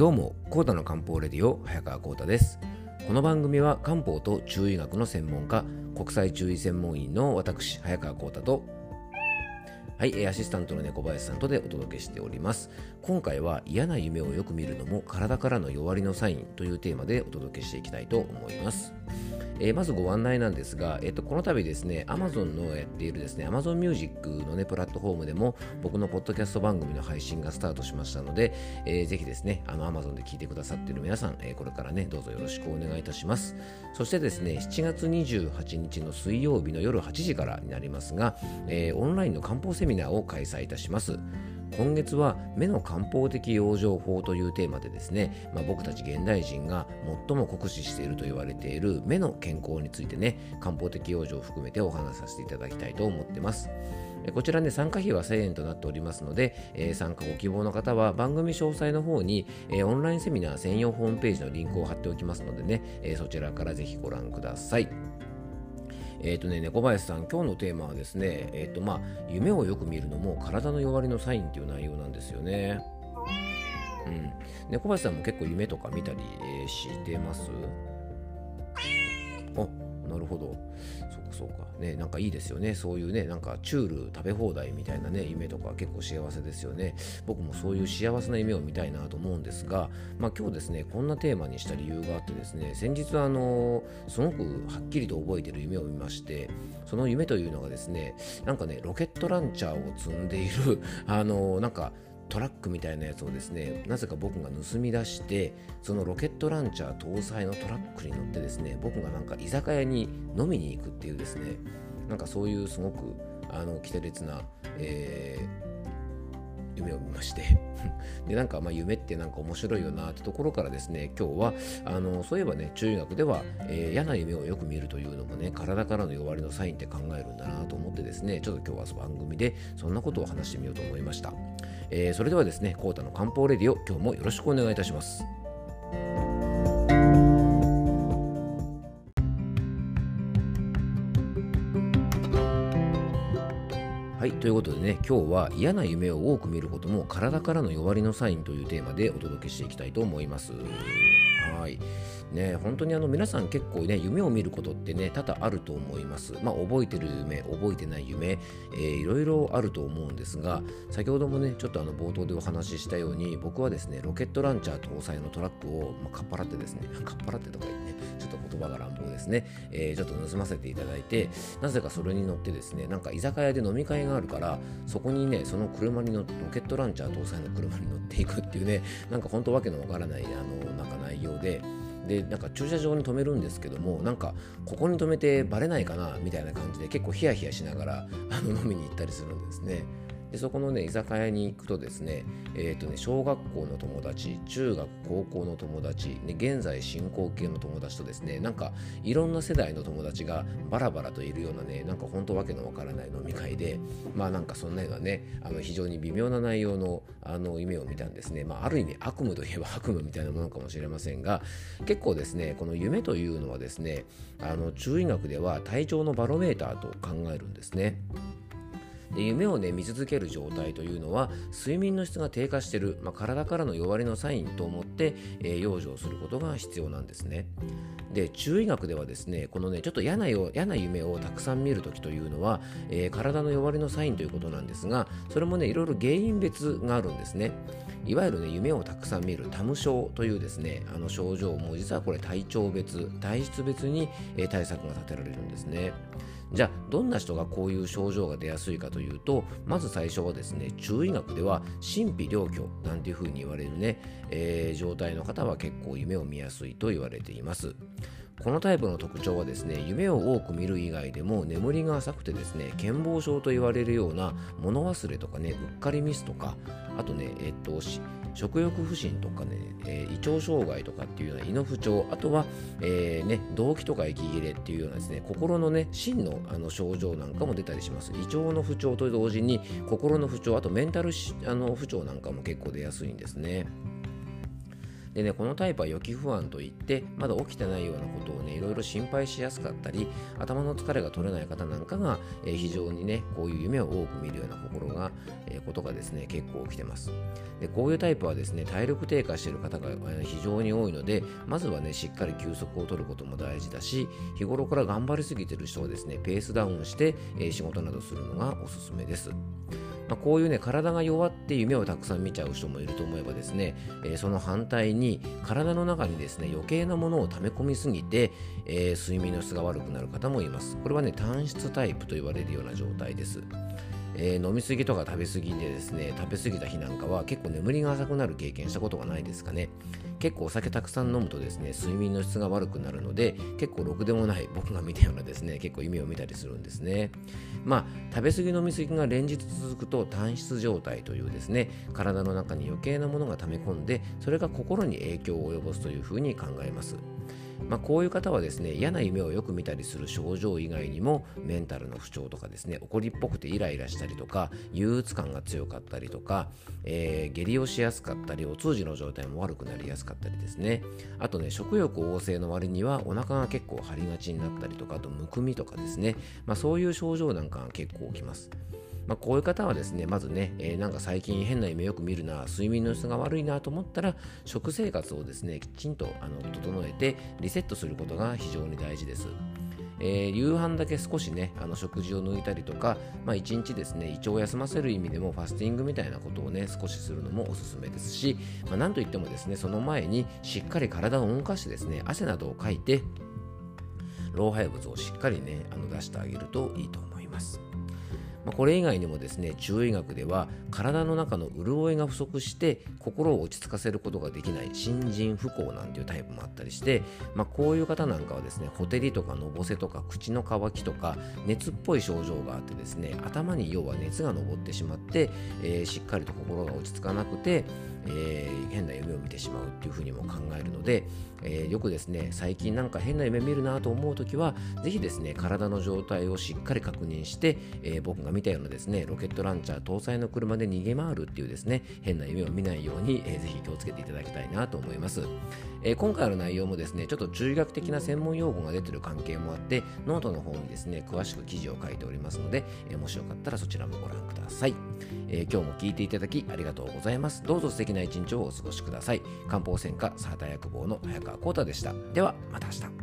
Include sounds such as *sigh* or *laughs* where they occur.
どうも、コータの漢方レディオ、早川コータです。この番組は漢方と中医学の専門家、国際中医専門員の私、早川コータと、はい、アシスタントの猫林さんとでお届けしております。今回は嫌な夢をよく見るのも体からの弱りのサインというテーマでお届けしていきたいと思います。えー、まずご案内なんですが、えーと、この度ですね、Amazon のやっているですね、Amazon Music のね、プラットフォームでも僕のポッドキャスト番組の配信がスタートしましたので、えー、ぜひですね、あの Amazon で聞いてくださっている皆さん、えー、これからね、どうぞよろしくお願いいたします。そしてですね、7月28日の水曜日の夜8時からになりますが、えー、オンラインの漢方セミナーを開催いたします。今月は目の漢方的養生法というテーマでですね、まあ、僕たち現代人が最も酷使していると言われている目の健康についてね漢方的養生を含めてお話しさせていただきたいと思ってますこちらね、参加費は1000円となっておりますので、えー、参加ご希望の方は番組詳細の方に、えー、オンラインセミナー専用ホームページのリンクを貼っておきますのでね、えー、そちらからぜひご覧ください。えっ、ー、とね、猫林さん、今日のテーマはですね、えっ、ー、とまあ、夢をよく見るのも体の弱りのサインっていう内容なんですよね。うん。猫林さんも結構夢とか見たり、えー、してます？あ、なるほど。そうか。ね、なんかいいですよね。そういうね、なんかチュール食べ放題みたいなね、夢とか結構幸せですよね。僕もそういう幸せな夢を見たいなと思うんですが、まあ今日ですね、こんなテーマにした理由があってですね、先日あの、すごくはっきりと覚えてる夢を見まして、その夢というのがですね、なんかね、ロケットランチャーを積んでいる、あの、なんか、トラックみたいなやつをですねなぜか僕が盗み出してそのロケットランチャー搭載のトラックに乗ってですね僕がなんか居酒屋に飲みに行くっていうですねなんかそういうすごくあの奇烈な、えー夢を見まして。*laughs* でなんかまあ夢ってなんか面白いよなってところからですね今日はあのそういえばね中学では、えー、嫌な夢をよく見るというのもね体からの弱りのサインって考えるんだなと思ってですねちょっと今日は番組でそんなことを話してみようと思いました、えー、それではですねコータの漢方レディオ今日もよろしくお願いいたしますはい、ということでね、今日は嫌な夢を多く見ることも体からの弱りのサインというテーマでお届けしていきたいと思います。はい。ね、本当にあの皆さん結構ね、夢を見ることってね、多々あると思います。まあ、覚えてる夢、覚えてない夢、えー、いろいろあると思うんですが、先ほどもね、ちょっとあの冒頭でお話ししたように、僕はですね、ロケットランチャー搭載のトラックを、ま、かっぱらってですね、*laughs* かっぱらってとか言ってね、言葉が乱暴ですね、えー、ちょっと盗ませていただいて、なぜかそれに乗ってですね、なんか居酒屋で飲み会があるから、そこにね、その車に乗って、ロケットランチャー搭載の車に乗っていくっていうね、なんか本当わけのわからない、あの、なんか内容で、でなんか駐車場に止めるんですけどもなんかここに止めてバレないかなみたいな感じで結構ヒヤヒヤしながらあの飲みに行ったりするんですね。でそこのね居酒屋に行くとですね,、えーとね小学校の友達中学高校の友達、ね、現在進行形の友達とですねなんかいろんな世代の友達がバラバラといるようなねなんか本当わけのわからない飲み会でまあなんかそんなようなねあの非常に微妙な内容のあの夢を見たんですね、まあ、ある意味悪夢といえば *laughs* 悪夢みたいなものかもしれませんが結構ですねこの夢というのはですねあの中医学では体調のバロメーターと考えるんですね。で夢をね見続ける状態というのは睡眠の質が低下している、まあ、体からの弱りのサインと思って、えー、養生することが必要なんですね。で中医学ではですねこのねちょっと嫌な嫌な夢をたくさん見るときというのは、えー、体の弱りのサインということなんですがそれもねいろいろ原因別があるんですね。いわゆるね夢をたくさん見るタム症というですねあの症状も実はこれ体調別体質別に、えー、対策が立てられるんですね。じゃあどんな人がこういう症状が出やすいかというとまず最初はですね中医学では神秘良虚なんていうふうに言われるね、えー、状態の方は結構夢を見やすいと言われています。このタイプの特徴はですね夢を多く見る以外でも眠りが浅くてですね健忘症と言われるような物忘れとかねうっかりミスとかあとねえっと食欲不振とかね、えー、胃腸障害とかっていうような胃の不調あとは、えー、ね、動悸とか息切れっていうようなですね心のね真のあの症状なんかも出たりします。胃腸の不調と同時に心の不調あとメンタルあの不調なんかも結構出やすいんですね。でねこのタイプは予期不安といってまだ起きてないようなことをねいろいろ心配しやすかったり頭の疲れが取れない方なんかが、えー、非常にねこういう夢を多く見るような心が、えー、ことがですね結構起きてます。でこういうタイプはですね体力低下している方が非常に多いのでまずはねしっかり休息を取ることも大事だし日頃から頑張りすぎてる人はですねペースダウンして、えー、仕事などするのがおすすめです。まあ、こういうね体が弱って夢をたくさん見ちゃう人もいると思えばですね、えー、その反対に体の中にですね余計なものを溜め込みすぎて、えー、睡眠の質が悪くなる方もいます。これはね単質タイプと言われるような状態です。えー、飲みすぎとか食べすぎでですね食べ過ぎた日なんかは結構眠りが浅くなる経験したことがないですかね。結構お酒たくさん飲むとですね睡眠の質が悪くなるので結構ろくでもない僕が見たようなですね結構夢を見たりするんですね。まあ食べ過ぎ飲み過ぎが連日続くと単質状態というですね体の中に余計なものが溜め込んでそれが心に影響を及ぼすというふうに考えます。まあ、こういう方はですね嫌な夢をよく見たりする症状以外にもメンタルの不調とかですね怒りっぽくてイライラしたりとか憂鬱感が強かったりとか、えー、下痢をしやすかったりお通じの状態も悪くなりやすかったりですね。あとね食欲旺盛の割にはお腹が結構張りがちになったりとかあとむくみとかですね、まあ、そういう症状なんかが結構起きます。まあ、こういう方はですね、まずね、えー、なんか最近変な夢よく見るな、睡眠の質が悪いなと思ったら、食生活をですね、きちんとあの整えてリセットすることが非常に大事です。えー、夕飯だけ少しねあの食事を抜いたりとか、まあ、1日ですね胃腸を休ませる意味でもファスティングみたいなことをね少しするのもおすすめですし、まあ、なんといってもですねその前にしっかり体を動かしてですね汗などをかいて老廃物をしっかりねあの出してあげるといいと思います。まあ、これ以外にもですね中医学では体の中の潤いが不足して心を落ち着かせることができない新人不幸なんていうタイプもあったりして、まあ、こういう方なんかはですねほてりとかのぼせとか口の渇きとか熱っぽい症状があってですね頭に要は熱が上ってしまって、えー、しっかりと心が落ち着かなくてえー、変な夢を見てしまうっていうふうにも考えるので、えー、よくですね最近なんか変な夢見るなと思う時はぜひですね体の状態をしっかり確認して、えー、僕が見たようなですねロケットランチャー搭載の車で逃げ回るっていうですね変な夢を見ないように、えー、ぜひ気をつけていただきたいなと思います、え、今回の内容もですねちょっと中医学的な専門用語が出てる関係もあってノートの方にですね詳しく記事を書いておりますので、え、もしよかったらそちらもご覧ください、え、今日も聞いていただきありがとうございます。どうぞ素敵な一日をお過ごしください。漢方専科サーター薬房の早川浩太でした。ではまた明日。